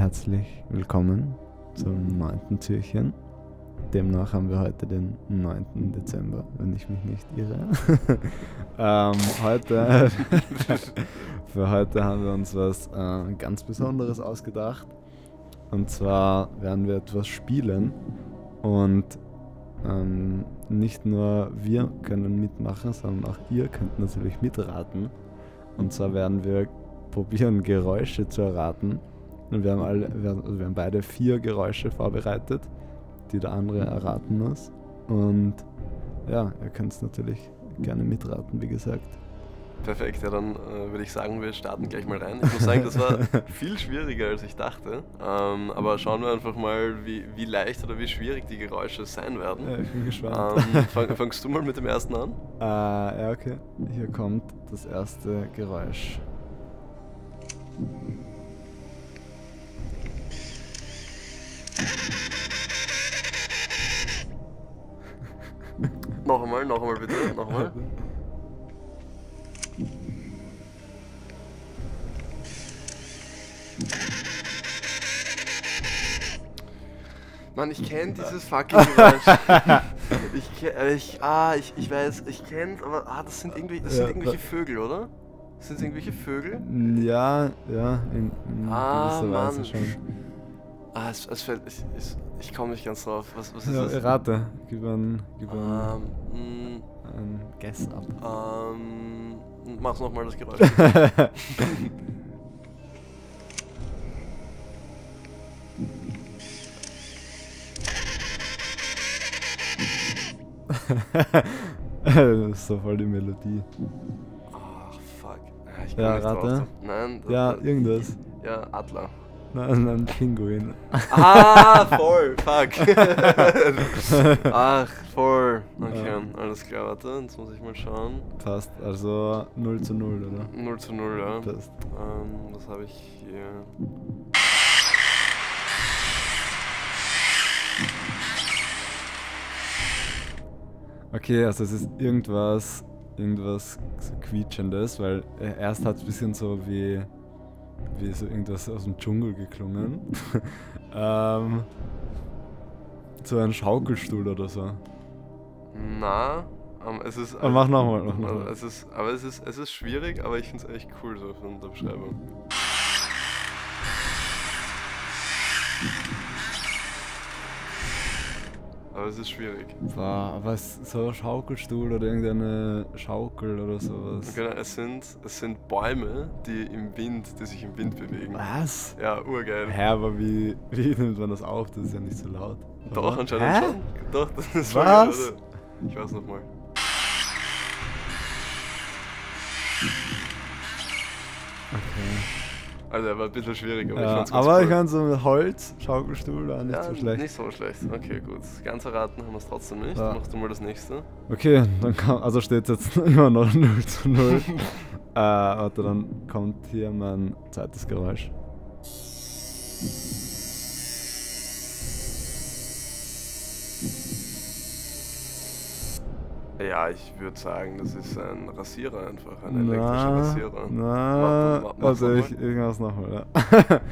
herzlich willkommen zum neunten Türchen. Demnach haben wir heute den 9. Dezember, wenn ich mich nicht irre. ähm, heute, für heute haben wir uns was äh, ganz Besonderes ausgedacht. Und zwar werden wir etwas spielen und ähm, nicht nur wir können mitmachen, sondern auch ihr könnt natürlich mitraten. Und zwar werden wir probieren, Geräusche zu erraten. Und wir haben, alle, wir, also wir haben beide vier Geräusche vorbereitet, die der andere erraten muss. Und ja, ihr könnt es natürlich gerne mitraten, wie gesagt. Perfekt, ja dann äh, würde ich sagen, wir starten gleich mal rein. Ich muss sagen, das war viel schwieriger als ich dachte. Ähm, aber schauen wir einfach mal, wie, wie leicht oder wie schwierig die Geräusche sein werden. Ja, ich bin gespannt. Ähm, fang, fangst du mal mit dem ersten an? Äh, ja, okay. Hier kommt das erste Geräusch. Noch einmal, noch einmal bitte, noch einmal. Mann, ich kenne dieses fucking Geräusch. ich, äh, ich, ah, ich, ich weiß, ich kenn's, aber ah, das sind irgendwie, das sind irgendwelche Vögel, oder? Sind es irgendwelche Vögel? Ja, ja, in, in Ah, gewisser Weise Mann. schon. Ah, es, es fällt, ich, ich, ich komme nicht ganz drauf. Was, was ist Ja, das? rate. Gib ein, gib ein, Ähm, ein Guess ab. ähm, mach nochmal das Geräusch. das ist so voll die Melodie. Ach, fuck. Ah, Ich Ja, rate. drauf. Nein. Ja, irgendwas. Ja, Adler. Nein, ein Pinguin. Ah, voll. Fuck. Ach, voll. Okay, alles klar, warte. Jetzt muss ich mal schauen. Passt, also 0 zu 0, oder? 0 zu 0, ja. Passt. Ähm, was habe ich hier? Okay, also es ist irgendwas, irgendwas so quietschendes, weil äh, erst hat es ein bisschen so wie, wie so irgendwas aus dem Dschungel geklungen. ähm, so ein Schaukelstuhl oder so. Na, ähm, es ist. Aber mach nochmal, mach Also, nochmal. es ist, aber es ist, es ist schwierig, aber ich finde es echt cool so von der Beschreibung. Aber es ist schwierig. War was so ein Schaukelstuhl oder irgendeine Schaukel oder sowas. Genau, es sind, es sind Bäume, die im Wind, die sich im Wind bewegen. Was? Ja, urgeil. Hä, aber wie, wie nimmt man das auf? Das ist ja nicht so laut. Doch, oder? anscheinend Hä? schon. Doch, das ist Was? Ich weiß noch mal. Okay. Also er war ein bisschen schwierig, aber ich Ja, fand's ganz aber cool. ich kann so mit Holz, Schaukelstuhl war nicht ja, so schlecht. nicht so schlecht. Okay, gut. Ganz erraten haben wir es trotzdem nicht. Ja. Machst du mal das nächste. Okay, dann kann, also steht jetzt immer noch 0 zu 0. äh, warte, dann kommt hier mein zweites Geräusch. Ja, ich würde sagen, das ist ein Rasierer einfach, ein elektrischer Rasierer. Na, Mach- mach- mach's also ich, mach's nochmal, ja.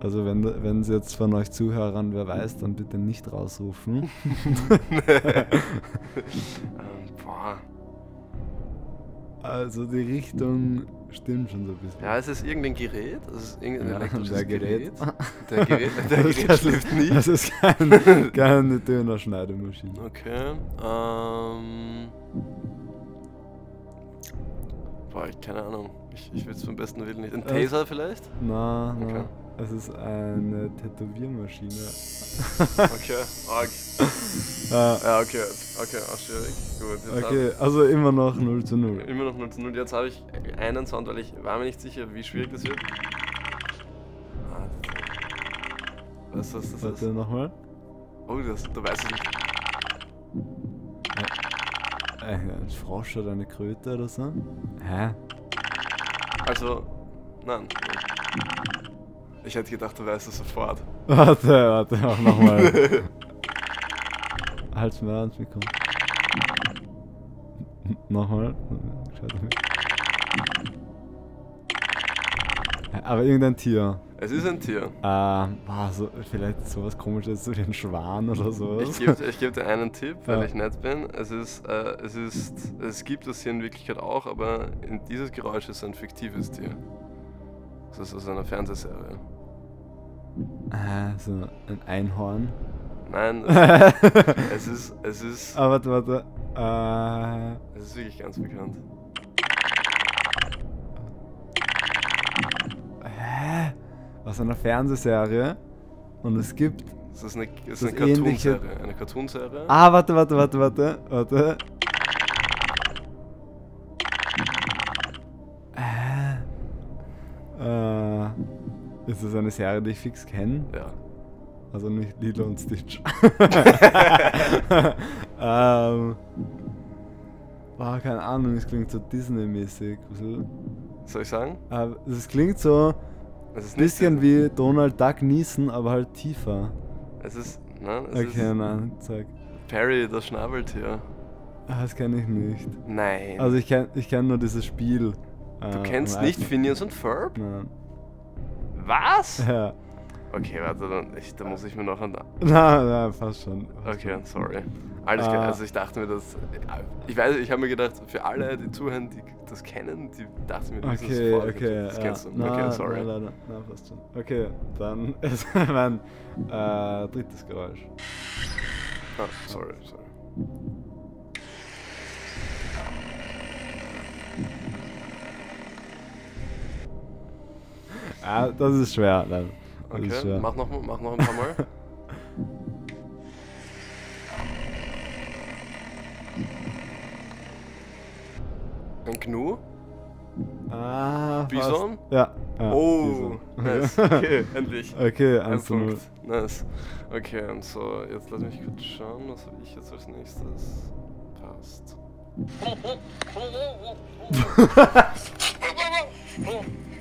Also wenn, wenn es jetzt von euch Zuhörern wer weiß, dann bitte nicht rausrufen. ähm, boah. Also die Richtung stimmt schon so ein bisschen. Ja, es ist irgendein Gerät. Es ist irgendein Ja, elektrisches der Gerät. Der Gerät, der Das Gerät ist- schläft nicht. Das ist kein, keine Dönerschneidemaschine. Okay. Ähm. Boah, ich, keine Ahnung. Ich, ich will es vom besten Willen nicht. Ein Äh, Taser vielleicht? Na, na. Okay. Es ist eine Tätowiermaschine. Okay, arg. Äh, Ja, okay, okay, auch schwierig. Gut, jetzt okay, also immer noch 0 zu hab 0. ich immer noch 0 zu 0. Jetzt habe ich einen Sound, weil ich war mir nicht sicher, wie schwierig das wird. Ah, Was was das Warte nochmal. Oh, das, du weißt es nicht. Äh, ein Frosch oder eine Kröte oder so? Hä? Also, nein. Ich hätte gedacht, du weißt es sofort. Warte, warte, auch nochmal. Halt's mir ans Mikro. Nochmal. Aber irgendein Tier. Es ist ein Tier. Ähm, boah, so, vielleicht sowas komisches, so wie ein Schwan oder sowas. Ich gebe geb dir einen Tipp, weil Ja. ich nett bin. Es ist, äh, es ist, es gibt das hier in Wirklichkeit auch, aber in dieses Geräusch ist ein fiktives Tier. Das ist aus einer Fernsehserie. Äh, so ein Einhorn. Nein, Aber es ist, es ist, warte, warte. Äh, es ist wirklich ganz bekannt. Aus einer Fernsehserie. Und es gibt. Es ist eine, Das ist eine ähnliche- Cartoonserie. Eine Cartoonserie. Ah, warte, warte, warte, warte. Warte. Äh. Äh. Ist das eine Serie, die ich fix kenne? Ja. Also nicht Lilo und Stitch. ähm. Boah, keine Ahnung, es klingt so Disney-mäßig. Soll ich sagen? Äh, Es klingt so bisschen nicht, wie Donald Duck niesen, aber halt tiefer. Es ist, nein, es Okay, ist nein, sag. Perry, das Schnabeltier. Ah, das kenne ich nicht. Nein. Also ich kenne ich kenn nur dieses Spiel. du äh, kennst nicht. Phineas und Ferb? Nein. Was? Ja. Okay, warte, dann, ich, da muss ich mir noch ein. Nein, nein, fast schon. Fast Okay, schon. sorry. Alles Ah. also ich dachte mir, dass. Ich weiß, ich habe mir gedacht, für alle, die zuhören, die das kennen, die dachten mir, wissen Okay, sofort, okay. Das ja. kennst du. Na, okay, sorry. Na, leider. Na, fast schon. Okay, dann ist mein äh, drittes Geräusch. Ah, sorry, sorry. Ah, das ist schwer. Nein. Das ist Okay, schwer. mach noch, mach noch ein paar Mal. Ein Gnu? Ah, Bison? Fast. Ja. ja oh, Bison. nice. Okay, endlich. Okay, Ein 1 zu 0. Punkt. Nice. Okay, und so, jetzt lass mich kurz schauen, was habe ich jetzt als nächstes? Passt.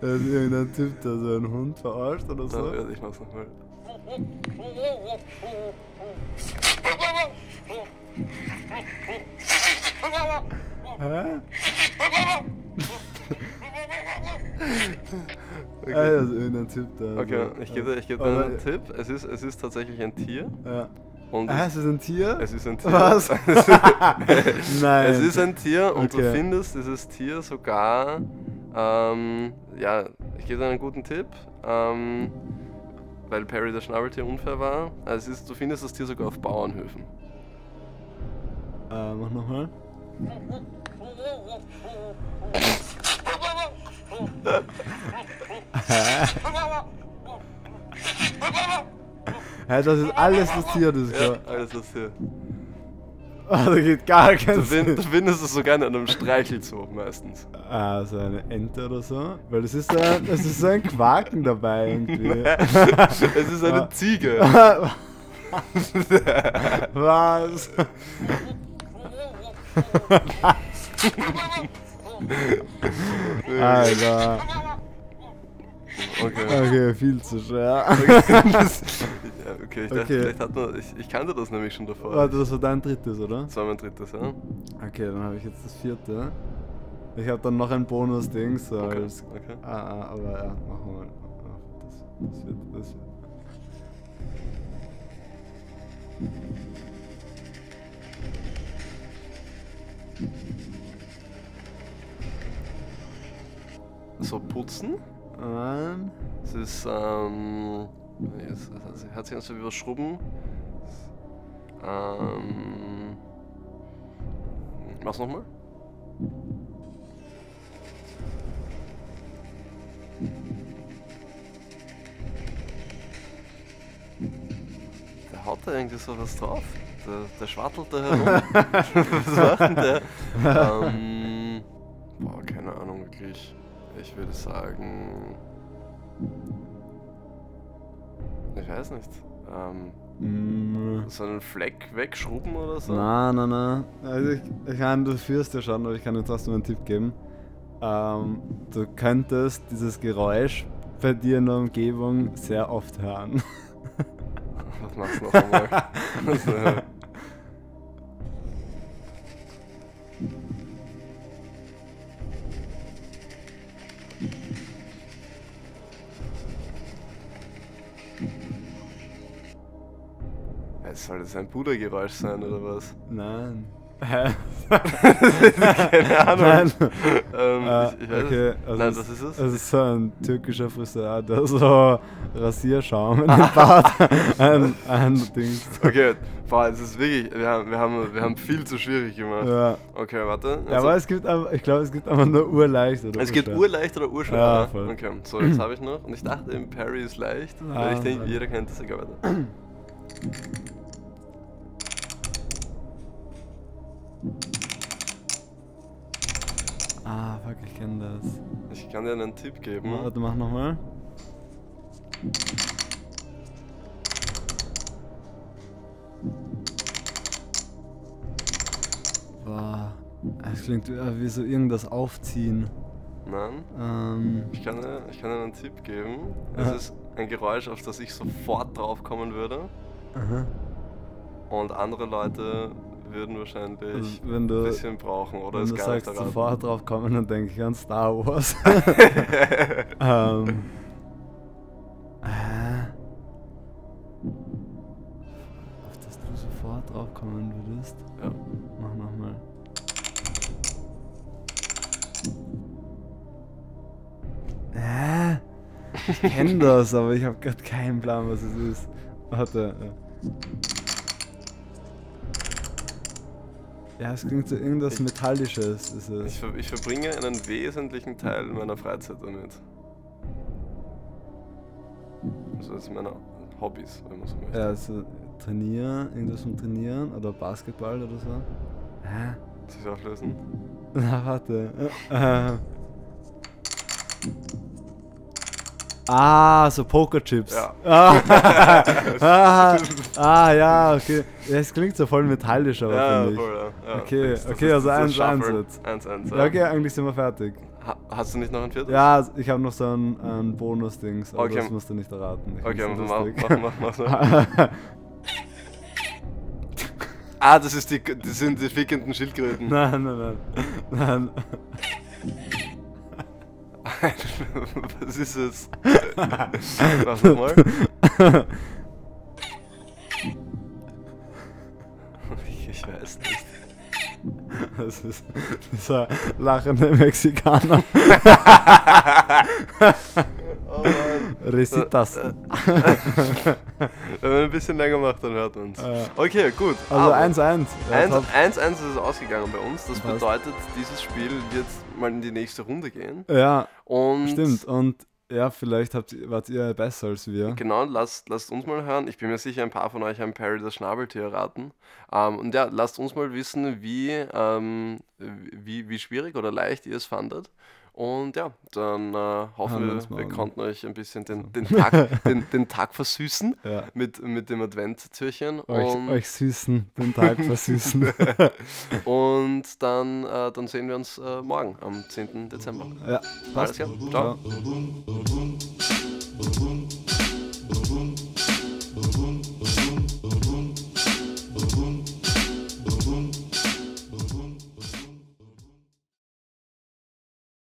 Das ist irgendein Typ, der so einen Hund verarscht oder So, ja, ich mach's nochmal. Hä? Okay, das ist irgendein Typ, der. okay ich gebe dir, ich geb dir einen Tipp. Es ist, es ist tatsächlich ein Tier. Ja. Und Ah, es, ist ein Tier? es ist ein Tier. Was? Nein. Es ist ein Tier und du Okay. findest dieses Tier sogar, ähm, ja, ich gebe dir einen guten Tipp, ähm, weil Perry das Schnabeltier unfair war. Also es ist, du findest das Tier sogar auf Bauernhöfen. Äh, mach nochmal. Hä, das ist alles das Tier, das ist Ja, alles das Tier. Ah, da geht gar kein Sinn. du findest es sogar in einem Streichelzoo meistens. Ah, so eine Ente oder so. Weil das ist ein, ist so ein Quaken dabei irgendwie. es ist eine. Ziege. Was? Alter. Okay. Okay, viel zu schwer. Ja, okay, ich dachte, Okay. vielleicht hat man. Ich, ich kannte das nämlich schon davor. Warte, das war dein drittes, oder? Das war mein drittes, ja? Okay, dann habe ich jetzt das vierte. Ich habe dann noch ein Bonus-Ding, so Okay. als. okay. Ah, ah, aber ja, machen wir mal. Das, das wird. Das wird. So putzen. Nein. Es ist, ähm. Jetzt, hat sich also überschrubben. Ähm. Mach's nochmal. Der haut da irgendwie so was drauf. Der, der schwattelt da herum. was macht denn der? ähm, boah, keine Ahnung, wirklich. Ich würde sagen. Ich weiß nicht. Ähm, Mm, so einen Fleck wegschrubben oder so? Na, na, na. Also ich, ich kann, du führst ja schon, aber ich kann dir trotzdem einen Tipp geben. ähm, du könntest dieses Geräusch bei dir in der Umgebung sehr oft hören. Was machst du noch einmal? Also, soll das ein Pudergeräusch sein oder was? Nein. Keine Ahnung. Nein. Ähm, Äh, ich, ich okay, also Nein, was ist es? Es ist so ein türkischer Friseur, der so Rasierschaum in den Bart ein, ein Dings. Okay, boah, es ist wirklich, wir haben, wir haben, wir haben viel zu schwierig gemacht. Ja. Okay, warte. ja, also- aber es gibt ich glaube, es gibt aber nur urleicht oder Es urschwer. urleicht oder urschwer? Ja, voll. Okay, so jetzt habe ich noch. Und ich dachte eben, Parry ist leicht. Ah, weil ich denke, voll. jeder kennt das, egal weiter. Ah, fuck, ich kenne das. Ich kann dir einen Tipp geben. Warte, mach nochmal. Boah, es klingt wie wie so irgendwas aufziehen. Nein? Ähm, Ich kann, dir, ich kann dir einen Tipp geben. Es Aha. ist ein Geräusch, auf das ich sofort drauf kommen würde. aha. Und andere Leute würden wahrscheinlich Also, wenn du, ein bisschen brauchen oder wenn du sagst, sofort drauf kommen, dann denke ich an Star Wars. ähm, äh, auf das du sofort drauf kommen würdest. Ja. Mach nochmal. Äh, ich kenn das, aber ich habe gerade keinen Plan, was es ist. Warte. Ja. Ja, es klingt so irgendwas Ich- Metallisches. Ist es. Ich, ver ich verbringe einen wesentlichen Teil meiner Freizeit damit. Also das sind meine Hobbys, wenn man so möchte. Ja, also trainieren, irgendwas vom Trainieren oder Basketball oder so. Hä? Soll ich auflösen? Na, warte. Ah, so Pokerchips. Ja. Ah, ah, ah, ja, okay. Es klingt so voll metallisch, aber Ja, finde ich. voll, ja. ja. Okay, Das- das okay, ist also eins, eins jetzt. Eins, eins, Ja, okay, eigentlich sind wir fertig. Ha hast du nicht noch ein viertes? Ja, ich habe noch so ein, ein Bonus-Dings, aber Okay. das musst du nicht erraten. Ich Okay, mach, mach, mach, mach. Ah, das, ist die, das sind die fickenden Schildkröten. nein, nein, nein. Nein. Was ist es? Mach nochmal. Ich, ich weiß nicht. Das ist dieser lachende Mexikaner. Oh Mann. Resitas. Wenn man ein bisschen länger macht, dann hört man es. Äh, Okay, gut. Also aber 1-1. Ja, 1 top. 1 1 ist es ausgegangen bei uns. Das bedeutet, dieses Spiel wird mal in die nächste Runde gehen. ja, Und stimmt. Und ja, vielleicht habt, wart ihr besser als wir. Genau, lasst, lasst uns mal hören. Ich bin mir sicher, ein paar von euch haben Perry das Schnabeltier erraten. Ähm, und ja, lasst uns mal wissen, wie, ähm, wie, wie schwierig oder leicht ihr es fandet. Und ja, dann äh, hoffen wir wir, konnten euch ein bisschen den, den, Tag, den, den Tag versüßen Ja. mit, mit dem Adventtürchen. Euch, Und, euch süßen, den Tag versüßen. und dann, äh, dann sehen wir uns äh, morgen am 10. Dezember. ja, Alles passt. klar, ciao. Ciao.